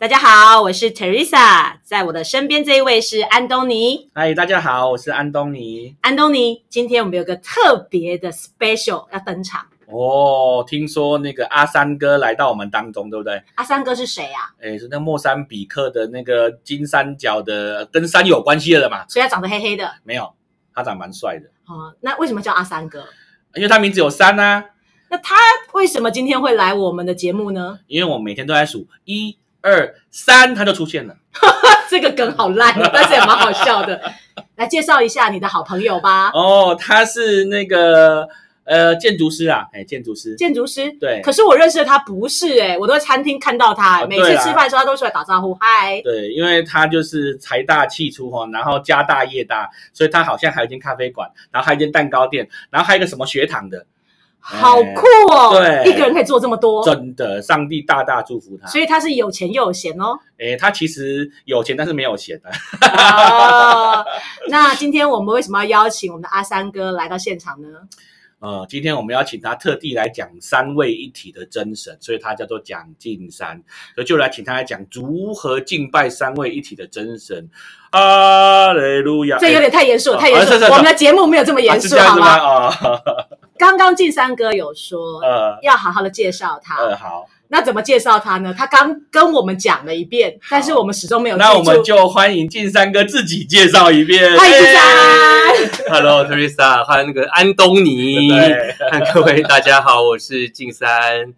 大家好，我是 Teresa，在我的身边这一位是安东尼。嗨，大家好，我是安东尼。安东尼，今天我们有个特别的 special 要登场。哦，听说那个阿三哥来到我们当中，对不对？阿三哥是谁啊？哎，是那莫桑比克的那个金三角的，跟山有关系的嘛？所以他长得黑黑的。没有，他长蛮帅的。哦，那为什么叫阿三哥？因为他名字有三啊。那他为什么今天会来我们的节目呢？因为我每天都在数一。二三，他就出现了。这个梗好烂，但是也蛮好笑的。来介绍一下你的好朋友吧。哦，他是那个呃建筑师啊，哎，建筑师，建筑师。对。可是我认识的他不是哎，我都在餐厅看到他，每次吃饭的时候他都出来打招呼，嗨。对，因为他就是财大气粗哈，然后家大业大，所以他好像还有一间咖啡馆，然后还有一间蛋糕店，然后还有一个什么学堂的。好酷哦！对，一个人可以做这么多，真的，上帝大大祝福他。所以他是有钱又有闲哦。哎，他其实有钱，但是没有闲的。哦，那今天我们为什么要邀请我们的阿三哥来到现场呢？呃，今天我们邀请他特地来讲三位一体的真神，所以他叫做蒋敬山，所以就来请他来讲如何敬拜三位一体的真神。阿雷路亚！这有点太严肃，太严肃。我们的节目没有这么严肃，好吗？刚刚晋三哥有说，呃，要好好的介绍他。呃，好。那怎么介绍他呢？他刚跟我们讲了一遍，但是我们始终没有。那我们就欢迎晋三哥自己介绍一遍。欢迎晋三。Hello，Teresa，欢迎那个安东尼。各位大家好，我是晋三，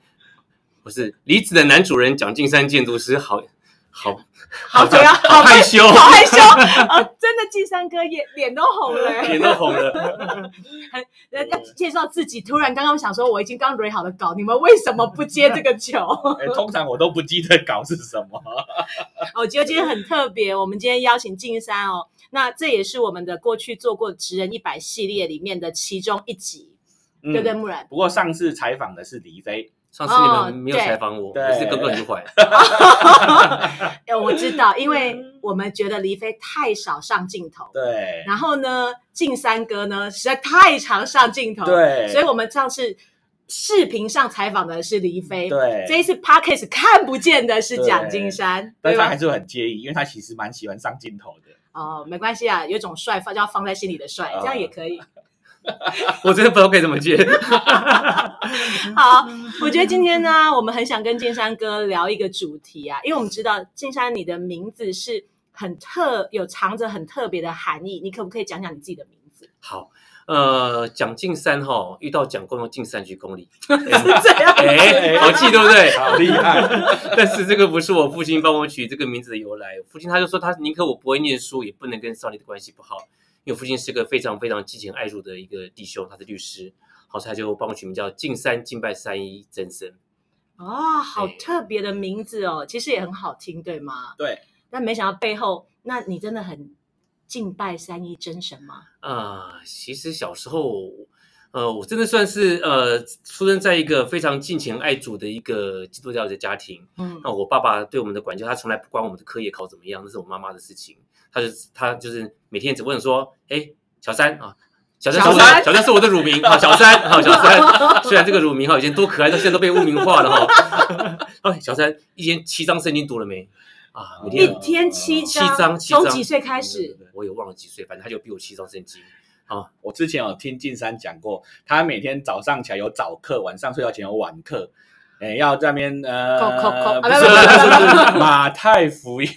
我是离子的男主人蒋晋山建筑师，好好。好主要，好害羞，好害羞啊！真的，季山哥也脸都红了，脸都红了。人家介绍自己，突然刚刚想说，我已经刚 ready 好了稿，你们为什么不接这个球？通常我都不记得稿是什么。我觉得今天很特别，我们今天邀请静山哦，那这也是我们的过去做过职人一百系列里面的其中一集，对不对？木然。不过上次采访的是李飞。上次你们没有采访我，我是哥哥就坏。哎，我知道，因为我们觉得黎飞太少上镜头。对。然后呢，静三哥呢实在太常上镜头。对。所以我们上次视频上采访的是黎飞。对。这一次 Parkes 看不见的是蒋金山，但他还是很介意，因为他其实蛮喜欢上镜头的。哦，没关系啊，有种帅放就要放在心里的帅，这样也可以。我真的不知道该怎么接。好，我觉得今天呢，我们很想跟金山哥聊一个主题啊，因为我们知道金山你的名字是很特，有藏着很特别的含义。你可不可以讲讲你自己的名字？好，呃，蒋进山哈，遇到蒋公用进山去公里，是这样，哎，好记对不对？好厉害。但是这个不是我父亲帮我取这个名字的由来，父亲他就说他宁可我不会念书，也不能跟少年的关系不好。因为父亲是个非常非常激情爱主的一个弟兄，他是律师，好，他就帮我取名叫敬三敬拜三一真神。哦，好特别的名字哦，其实也很好听，对吗？对。但没想到背后，那你真的很敬拜三一真神吗？啊，其实小时候，呃，我真的算是呃，出生在一个非常敬虔爱主的一个基督教的家庭。嗯。那我爸爸对我们的管教，他从来不管我们的课业考怎么样，那是我妈妈的事情。他就他就是每天只问说：“哎，小三啊，小三是我的小三是我的乳名啊，小三啊，小三。虽然这个乳名哈以前多可爱，但现在都被污名化了哈。哎，小三一天七章圣经读了没？啊，每天一天七七章，从几岁开始？我也忘了几岁，反正他就比我七章圣经。啊，我之前有听静山讲过，他每天早上起来有早课，晚上睡觉前有晚课。”哎，要这边呃，马太福音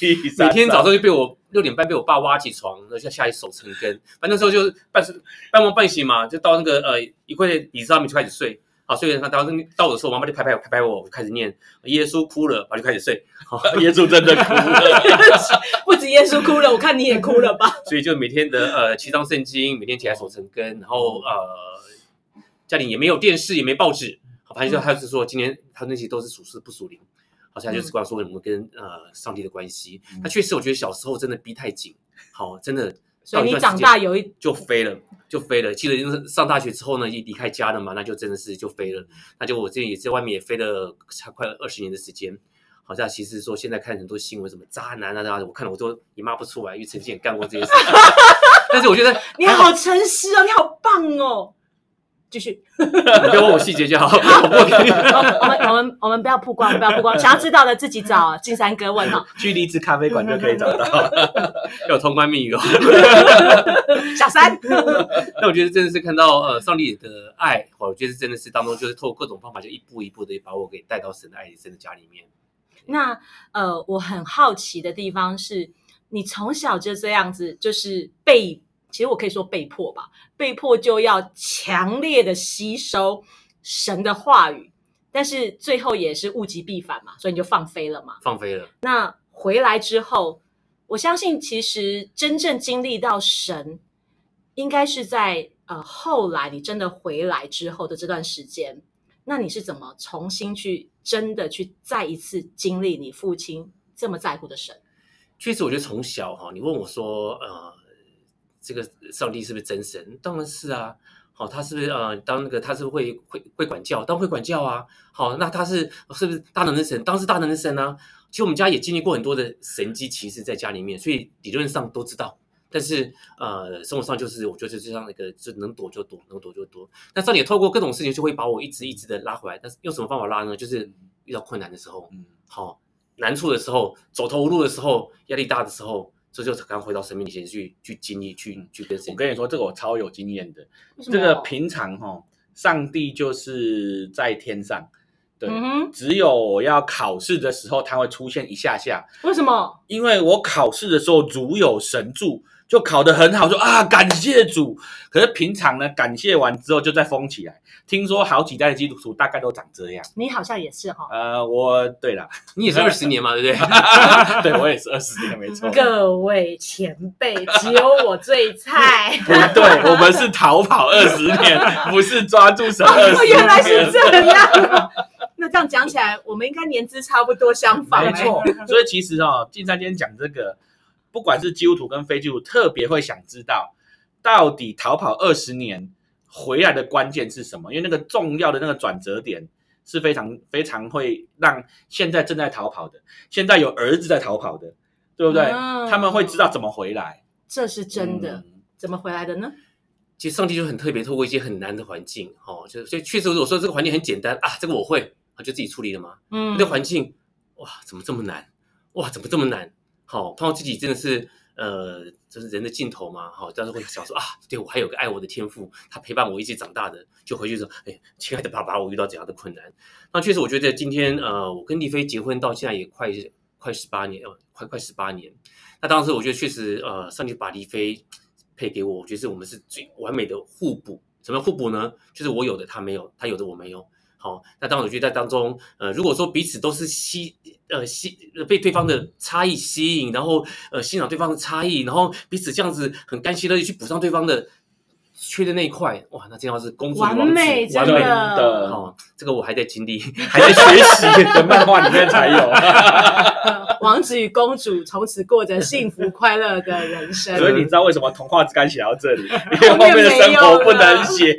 第三，每天早上就被我六点半被我爸挖起床，然后下下一手成根。反正那时候就半睡半梦半醒嘛，就到那个呃一块椅子上面就开始睡。好，睡他到到的时候，我妈妈就拍拍拍拍我，开始念耶稣哭了，我就开始睡。好耶稣真的哭了，不止耶稣哭了，我看你也哭了吧？所以就每天的呃七章圣经，每天起来守成根，然后呃家里也没有电视，也没报纸。反正就他是说，今天他那些都是属实不属灵，好像就是关于说我们跟呃上帝的关系。那确实，我觉得小时候真的逼太紧，好，真的。所以你长大有一就飞了，就飞了。记得就是上大学之后呢，一离开家了嘛，那就真的是就飞了。那就我这也在外面也飞了差快二十年的时间。好像其实说现在看很多新闻，什么渣男啊啥的，我看了我都也骂不出来，因为曾经也干过这些事情。但是我觉得你好诚实哦，你好棒哦。继续，你就问我细节就好。我们我们我们不要曝光，不要曝光。想要知道的自己找金山哥问哦。去离子咖啡馆就可以找到，有通关密语哦。小三，那我觉得真的是看到呃上帝的爱，我觉得真的是当中就是透过各种方法，就一步一步的把我给带到神的爱神的家里面。那呃，我很好奇的地方是，你从小就这样子，就是被。其实我可以说被迫吧，被迫就要强烈的吸收神的话语，但是最后也是物极必反嘛，所以你就放飞了嘛。放飞了。那回来之后，我相信其实真正经历到神，应该是在呃后来你真的回来之后的这段时间。那你是怎么重新去真的去再一次经历你父亲这么在乎的神？确实，我觉得从小哈，你问我说呃。这个上帝是不是真神？当然是啊。好，他是不是呃，当那个他是会会会管教，当会管教啊。好，那他是是不是大能的神？当是大能的神啊。其实我们家也经历过很多的神机骑士在家里面，所以理论上都知道。但是呃，生活上就是我觉得就像那个，就能躲就躲，能躲就躲。那上帝透过各种事情就会把我一直一直的拉回来。但是用什么方法拉呢？就是遇到困难的时候，嗯，好难处的时候，走投无路的时候，压力大的时候。这就是刚回到生命前去去经历去去跟谁。我跟你说，这个我超有经验的。这个平常哈，上帝就是在天上，对，只有我要考试的时候，他会出现一下下。为什么？因为我考试的时候如有神助。就考得很好，说啊感谢主。可是平常呢，感谢完之后就再封起来。听说好几代的基督徒大概都长这样。你好像也是哈。呃，我对了，你也是二十年嘛，对不对？对，我也是二十年，没错。各位前辈，只有我最菜。不对，我们是逃跑二十年，不是抓住神二十年。原来是这样。那这样讲起来，我们应该年资差不多相仿。没错。所以其实哦，金山今天讲这个。不管是基督徒跟非基督徒，特别会想知道，到底逃跑二十年回来的关键是什么？因为那个重要的那个转折点是非常非常会让现在正在逃跑的，现在有儿子在逃跑的，对不对？他们会知道怎么回来。这是真的，怎么回来的呢？其实上帝就很特别，透过一些很难的环境，哦，就所以确实我说这个环境很简单啊，这个我会，就自己处理了嘛。嗯，那环境哇，怎么这么难？哇，怎么这么难？好，碰到自己真的是，呃，就是人的尽头嘛。好，但是会想说啊，对我还有个爱我的天赋，他陪伴我一起长大的，就回去说，哎，亲爱的爸爸，我遇到怎样的困难？那确实，我觉得今天，呃，我跟丽飞结婚到现在也快快十八年，呃，快快十八年。那当时我觉得确实，呃，上帝把丽飞配给我，我觉得是我们是最完美的互补。什么互补呢？就是我有的他没有，他有的我没有。好，那当然我觉得在当中，呃，如果说彼此都是吸，呃吸被对方的差异吸引，然后呃欣赏对方的差异，然后彼此这样子很甘心乐意去补上对方的缺的那一块，哇，那这样是公主完美，完美的，好，这个我还在经历，还在学习，的 漫画里面才有。王子与公主从此过着幸福快乐的人生。所以你知道为什么童话只敢写到这里？因为后面的生活不能写。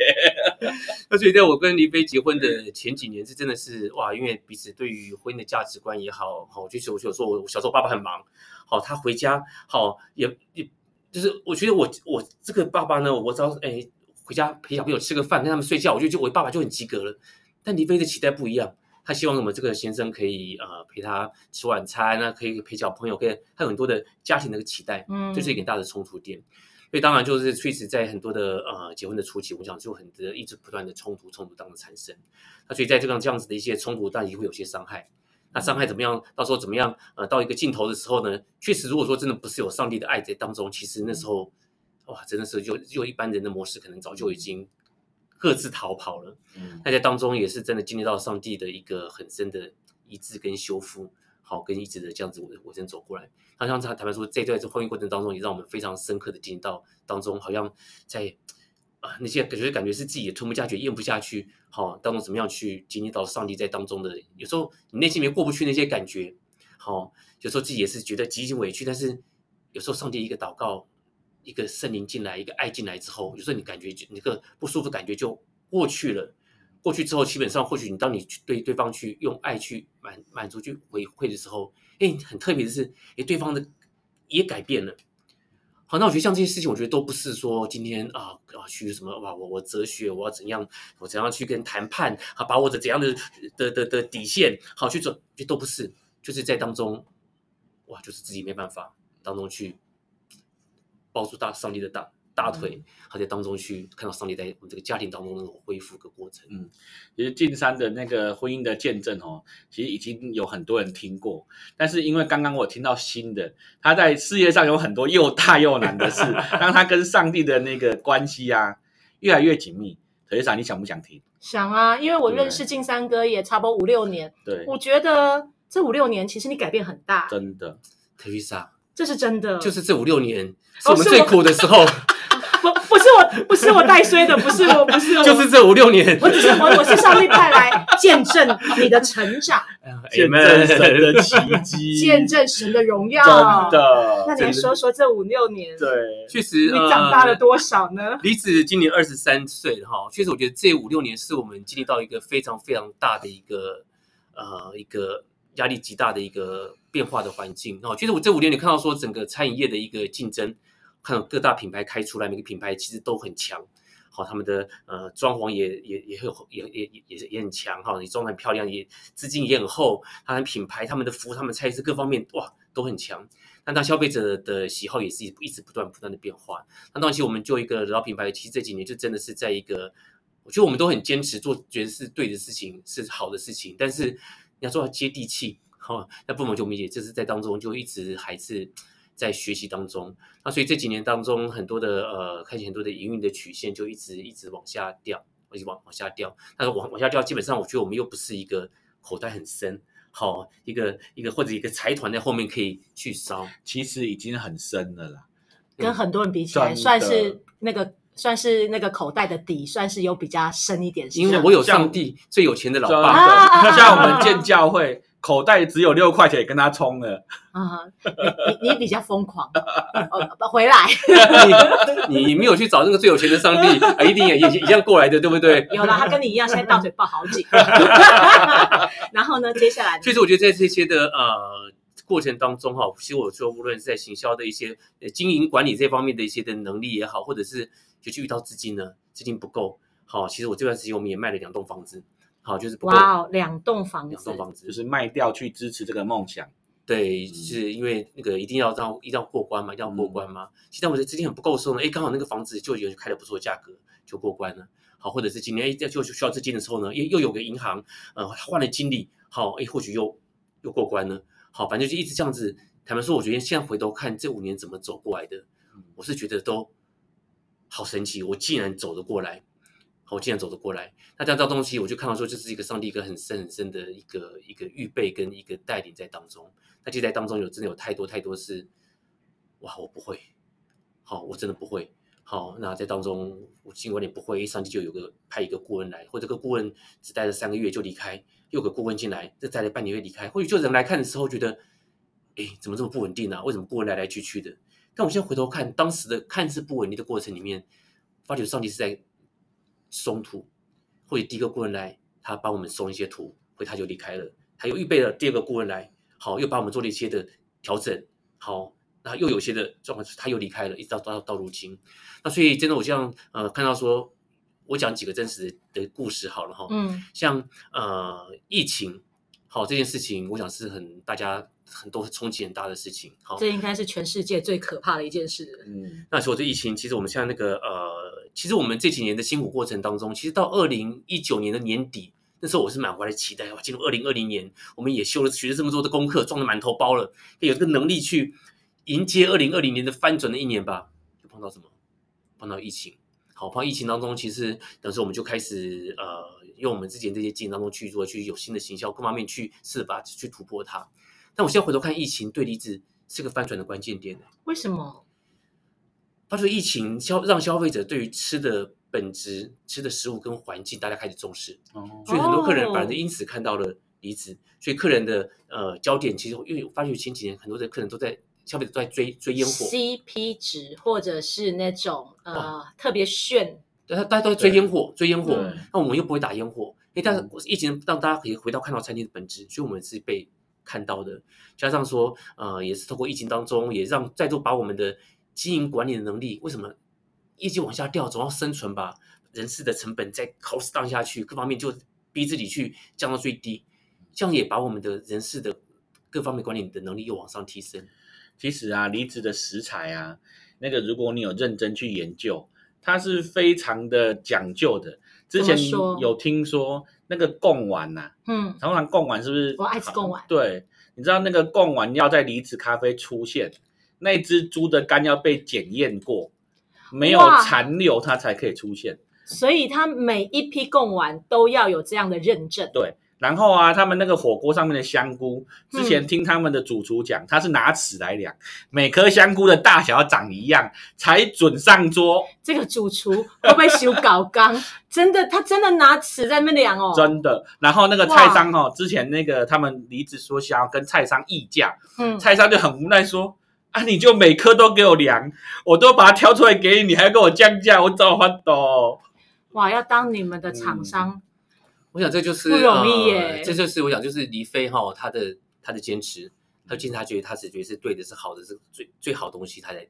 那所以在我跟黎飞结婚的前几年，是真的是哇，因为彼此对于婚姻的价值观也好，好，就是我有时候我小时候爸爸很忙，好，他回家好也也就是我觉得我我这个爸爸呢，我只要哎，回家陪小朋友吃个饭，跟他们睡觉，我就就我爸爸就很及格了。但黎飞的期待不一样。他希望我们这个先生可以呃陪他吃晚餐，那可以陪小朋友，可以他有很多的家庭的期待，嗯，就是一个大的冲突点。所以当然就是确实在很多的呃结婚的初期，我想就很多一直不断的冲突冲突当中产生。那所以在这样这样子的一些冲突，当然也会有些伤害。那伤害怎么样？到时候怎么样？呃，到一个尽头的时候呢？确实，如果说真的不是有上帝的爱在当中，其实那时候哇，真的是就就一般人的模式，可能早就已经。各自逃跑了，那在当中也是真的经历到上帝的一个很深的医治跟修复，好跟一直的这样子我我先走过来。好像他坦白说，在在这婚姻过程当中，也让我们非常深刻的经历到当中，好像在啊、那些感觉感觉是自己也吞不下去、咽不下去，好、当中怎么样去经历到上帝在当中的，有时候你内心里面过不去那些感觉，好、有时候自己也是觉得极尽委屈，但是有时候上帝一个祷告，一个圣灵进来，一个爱进来之后，有时候你感觉就那个不舒服感觉就过去了。过去之后，基本上或许你当你去对对方去用爱去满满足去回馈的时候，哎，很特别的是，哎，对方的也改变了。好，那我觉得像这些事情，我觉得都不是说今天啊啊去什么哇，我我哲学我要怎样，我怎样去跟谈判啊，把我的怎样的的的的底线好去走，这都不是，就是在当中哇，就是自己没办法当中去抱住大上帝的大大腿，他在当中去看到上帝在我们这个家庭当中那种恢复的过程。嗯其实进山的那个婚姻的见证哦，其实已经有很多人听过，但是因为刚刚我听到新的，他在事业上有很多又大又难的事，让他跟上帝的那个关系啊越来越紧密。特丽莎，你想不想听？想啊，因为我对认识进山哥也差不多五六年，对，我觉得这五六年其实你改变很大，真的，特丽莎，这是真的。就是这五六年是哦我们最苦的时候，我，不是我带衰的，不是我，不是我，就是这五六年。我只是我我是上帝派来见证你的成长，见证神的奇迹，见证神的荣耀。真。的。那你来说说这五六年，对，确实，你长大了呃多少呢？李子今年二十三岁了哈，确实我觉得这五六年是我们经历到一个非常非常大的一个呃一个压力极大的一个变化的环境哦。其实我这五年你看到说整个餐饮业的一个竞争，看到各大品牌开出来，每个品牌其实都很强。好，他们的呃装潢也也也很也也也也也很强哈，你装的很漂亮，也资金也很厚，他们品牌、他们的服务、他们菜式各方面哇都很强。那当消费者的喜好也是一一直不断不断的变化。那当然，我们就一个老品牌，其实这几年就真的是在一个，我觉得我们都很坚持做，觉得是对的事情，是好的事情。但是你要做到接地气，哈、那不妨就我们也这是在当中就一直还是在学习当中。那所以这几年当中，很多的呃，看见很多的营运的曲线就一直一直往下掉，一直往往下掉。但是往往下掉，基本上我觉得我们又不是一个口袋很深。好，一个一个或者一个财团在后面可以去烧，其实已经很深了啦。跟很多人比起来，算是那个算是那个口袋的底，算是有比较深一点。是因为我有上帝最有钱的老爸。像我们建教会，口袋只有六块钱，也跟他冲了。啊，你你你比较疯狂，哦，回来，你你没有去找那个最有钱的上帝，啊一定也也也一样过来的，对不对？有啦，他跟你一样，现在大腿抱好紧。然后呢，接下来呢所以说，我觉得在这些的呃过程当中哈，其实我说无论是在行销的一些呃经营管理这方面的一些的能力也好，或者是就去遇到资金呢，资金不够，好，其实我这段时间我们也卖了两栋房子，好，就是不哇哦，两栋房子两栋，房子就，是卖掉去支持这个梦想。对，嗯是因为那个一定要让一定要过关嘛，一定要过关嘛。现在我的资金很不够的时候呢，哎，刚好那个房子就有开了不错的价格，就过关了。好，或者是今年哎就需要资金的时候呢，又又有个银行呃换了经理，好，哎或许又又过关了。好，反正就一直这样子。坦白说，我觉得现在回头看这五年怎么走过来的，我是觉得都好神奇。我竟然走得过来，好，我竟然走得过来。那这样这东西，我就看到说，这是一个上帝一个很深很深的一个一个预备跟一个带领在当中。那就在当中有真的有太多太多是，哇，我不会，好，我真的不会。好，那在当中我尽管你不会，上帝就有个派一个顾问来，或者这个顾问只待了三个月就离开，又有个顾问进来，再待了半年又离开，或许就人来看的时候觉得，哎，怎么这么不稳定啊？为什么顾问来来去去的？但我现在回头看，当时的看似不稳定的过程里面，发觉上帝是在松土，或者第一个顾问来，他帮我们松一些土，会他就离开了，他又预备了第二个顾问来，好，又帮我们做了一些的调整，好，那又有些的状况，他又离开了，一直到到到如今，那所以真的我这样呃看到说，我讲几个真实的故事好了哈，嗯。像呃疫情，好这件事情，我想是很大家很多冲击很大的事情，好，这。应该是全世界最可怕的一件事。嗯，那时候这疫情，其实我们现在那个呃，其实我们这几年的辛苦过程当中，其实到二零一九年的年底，那时候我是满怀的期待，哇，进入二零二零年，我们也修了学了这么多的功课，装的满头包了，有这个能力去迎接二零二零年的翻转的一年吧。就碰到什么？碰到疫情。好，碰到疫情当中，其实当时我们就开始呃，用我们之前这些经验当中去做，去有新的行销各方面去试法，去突破它。但我现在回头看，疫情对离子是个翻转的关键点。为什么？他说疫情消让消费者对于吃的本质、吃的食物跟环境，大家开始重视，哦。所以很多客人哦。反而因此看到了离子，所以客人的呃焦点其实因为我发觉前几年很多的客人都在消费者都在追追烟火，CP 值或者是那种呃特别炫，对，他大家都在追烟火，追烟火对，那我们又不会打烟火，因为但是嗯。疫情让大家可以回到看到餐厅的本质，所以我们是被看到的。加上说，呃，也是透过疫情当中，也让再度把我们的经营管理的能力，为什么业绩往下掉，总要生存吧？人事的成本再 cost down 下去，各方面就逼自己去降到最低，这样也把我们的人事的各方面管理的能力又往上提升。其实啊，离子的食材啊，那个如果你有认真去研究，它是非常的讲究的。之前有听说那个贡丸呐、嗯，常常贡丸是不是？我爱吃贡丸对，你知道那个贡丸要在离子咖啡出现，那只猪的肝要被检验过，没有哇残留它才可以出现。所以它每一批贡丸都要有这样的认证。对，然后啊，他们那个火锅上面的香菇，之前嗯听他们的主厨讲，他是拿尺来量，每颗香菇的大小要长一样，才准上桌。这个主厨会不会修搞缸？真的，他真的拿尺在那边量哦。真的。然后那个菜商哦，之前那个他们离职说想要跟菜商议价，嗯，菜商就很无奈说。啊！你就每颗都给我量，我都把它挑出来给你，你还跟我降价，我怎么翻斗？哇，要当你们的厂商，我想这就是不容易耶呃这就是我想就是黎飞哈他的他的坚持，他坚持他觉得他是觉得是对的，是好的，是最最好的东西，他才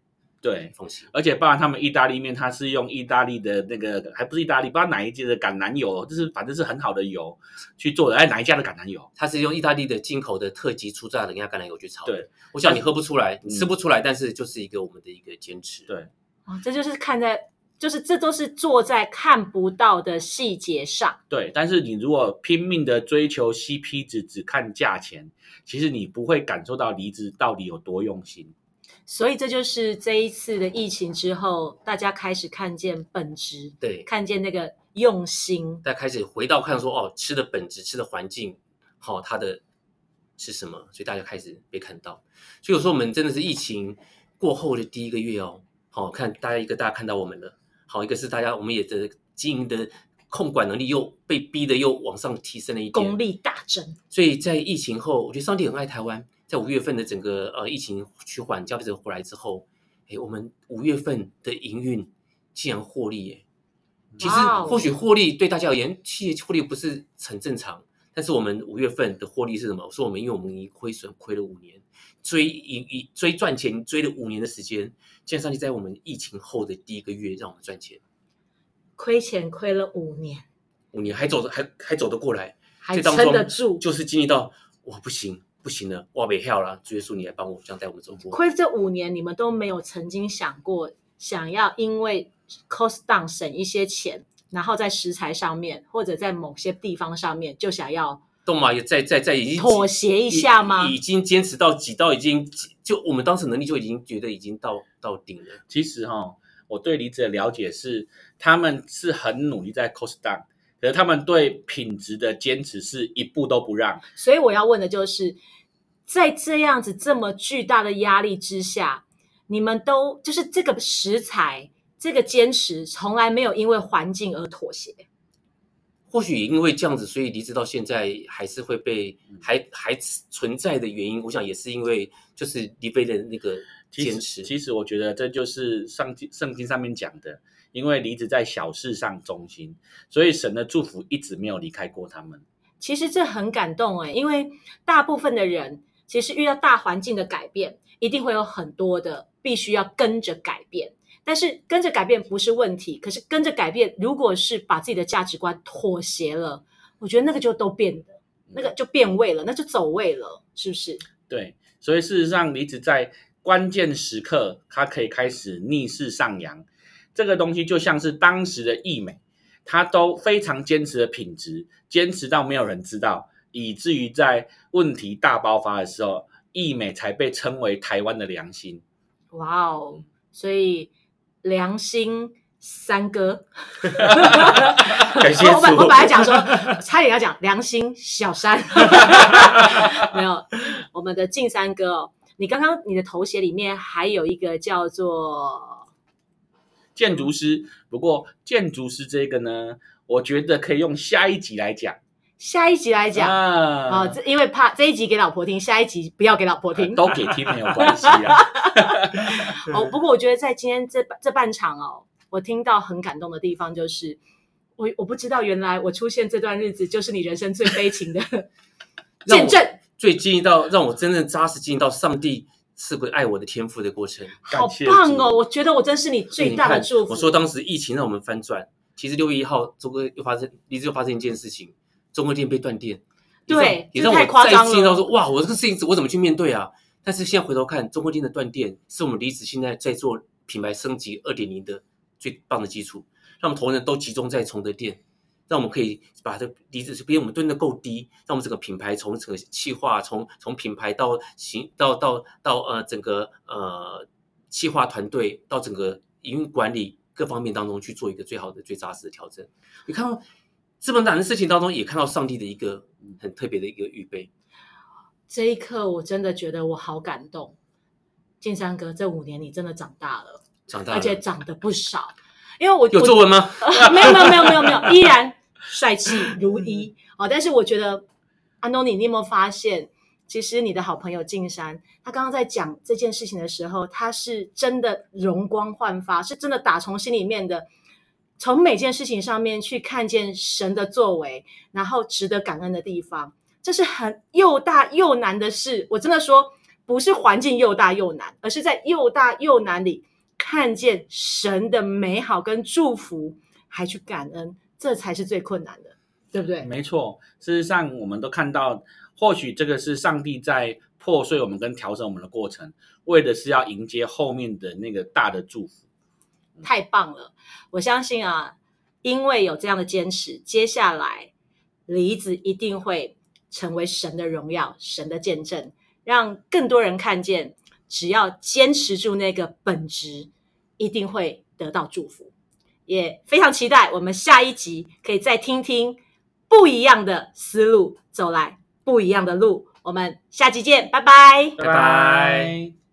对，奉行。而且包含他们意大利面，它是用意大利的那个，还不是意大利，不知道哪一家的橄榄油，就是反正是很好的油去做的。哎，哪一家的橄榄油？它是用意大利的进口的特级初榨的人家橄榄油去炒的。对，我想你喝不出来，你吃嗯不出来，但是就是一个我们的一个坚持。对哦，这就是看在，就是这都是做在看不到的细节上。对，但是你如果拼命的追求 CP 值，只看价钱，其实你不会感受到离职到底有多用心。所以这就是这一次的疫情之后，大家开始看见本质，对，看见那个用心。大家开始回到看说哦，吃的本质、吃的环境，好、它的是什么？所以大家开始被看到。所以有时候我们真的是疫情过后的第一个月哦，好、看大家一个大家看到我们了，好，一个是大家我们也的经营的控管能力又被逼的又往上提升了一点，功力大增，所以在疫情后，我觉得上帝很爱台湾。在五月份的整个呃疫情趋缓，消费者回来之后，哎，我们五月份的营运竟然获利耶！其实或许获利对大家而言，企业获利不是很正常，但是我们五月份的获利是什么？我说我们因为我们已经亏损亏了五年，追一一追赚钱追了五年的时间，竟然上帝在我们疫情后的第一个月让我们赚钱，亏钱亏了五年，五年还走得还还走得过来，还这当撑得中住。就是经历到哇不行不行了，哇没跳了，主耶稣你来帮我，这样带我们走过。亏这五年，你们都没有曾经想过想要因为 cost down 省一些钱，然后在食材上面或者在某些地方上面就想要动嘛也在在在已经妥协一下吗已已经坚持到挤到已经就我们当时能力就已经觉得已经到到顶了。其实哈、我对离职的了解是，他们是很努力在 cost down，可是他们对品质的坚持是一步都不让。所以我要问的就是，在这样子这么巨大的压力之下，你们都就是这个食材这个坚持，从来没有因为环境而妥协。或许也因为这样子，所以离职到现在还是会被嗯还还存在的原因，我想也是因为就是离飞的那个坚持。其实我觉得这就是上经圣经上面讲的，因为离职在小事上忠心，所以神的祝福一直没有离开过他们。其实这很感动诶，因为大部分的人其实遇到大环境的改变，一定会有很多的必须要跟着改变。但是跟着改变不是问题，可是跟着改变，如果是把自己的价值观妥协了，我觉得那个就都变，那个就变味了，那就走味了，是不是？对，所以事实上，离职在关键时刻，它可以开始逆势上扬。这个东西就像是当时的艺美，它都非常坚持的品质，坚持到没有人知道，以至于在问题大爆发的时候，易美才被称为台湾的良心。哇哦！所以良心三哥，感谢我本我本来讲说，差点要讲良心小三，没有，我们的静三哥哦，你刚刚你的头衔里面还有一个叫做建筑师。不过建筑师这个呢，我觉得可以用下一集来讲。下一集来讲啊、啊这因为怕这一集给老婆听，下一集不要给老婆听。都给听没有关系啊。哦，不过我觉得在今天这这半场哦，我听到很感动的地方就是，我我不知道原来我出现这段日子就是你人生最悲情的 见证，最经历到让我真正扎实经历到上帝是个爱我的天赋的过程。好棒哦！我觉得我真是你最大的祝福。我说当时疫情让我们翻转，其实六月一号中国又发生，一直又发生一件事情，中国电被断电。对也让我再次经历到说，哇，我这个事情我怎么去面对啊？但是现在回头看，中国电的断电是我们离子现在在做品牌升级二点零的最棒的基础，让我们投人都集中在崇德店，让我们可以把这离子，比我们蹲的够低，让我们整个品牌从整个企划，从从品牌到行到到到呃整个呃企划团队到整个营运管理各方面当中去做一个最好的、最扎实的调整。你看到这么难的事情当中，也看到上帝的一个很特别的一个预备。这一刻，我真的觉得我好感动。建山哥，这五年你真的长大了，长大了，而且长得不少。因为我我有皱纹吗？呃 没有没有没有没有没有，依然帅气如一哦。但是我觉得安东尼，你有没有发现，其实你的好朋友静山，他刚刚在讲这件事情的时候，他是真的容光焕发，是真的打从心里面的，从每件事情上面去看见神的作为，然后值得感恩的地方。这是很又大又难的事。我真的说，不是环境又大又难，而是在又大又难里看见神的美好跟祝福，还去感恩，这才是最困难的，对不对？没错，事实上我们都看到，或许这个是上帝在破碎我们跟调整我们的过程，为的是要迎接后面的那个大的祝福。太棒了！我相信啊，因为有这样的坚持，接下来梨子一定会成为神的荣耀、神的见证，让更多人看见，只要坚持住那个本质，一定会得到祝福。也非常期待我们下一集可以再听听不一样的思路，走来不一样的路。我们下集见，拜拜。拜拜。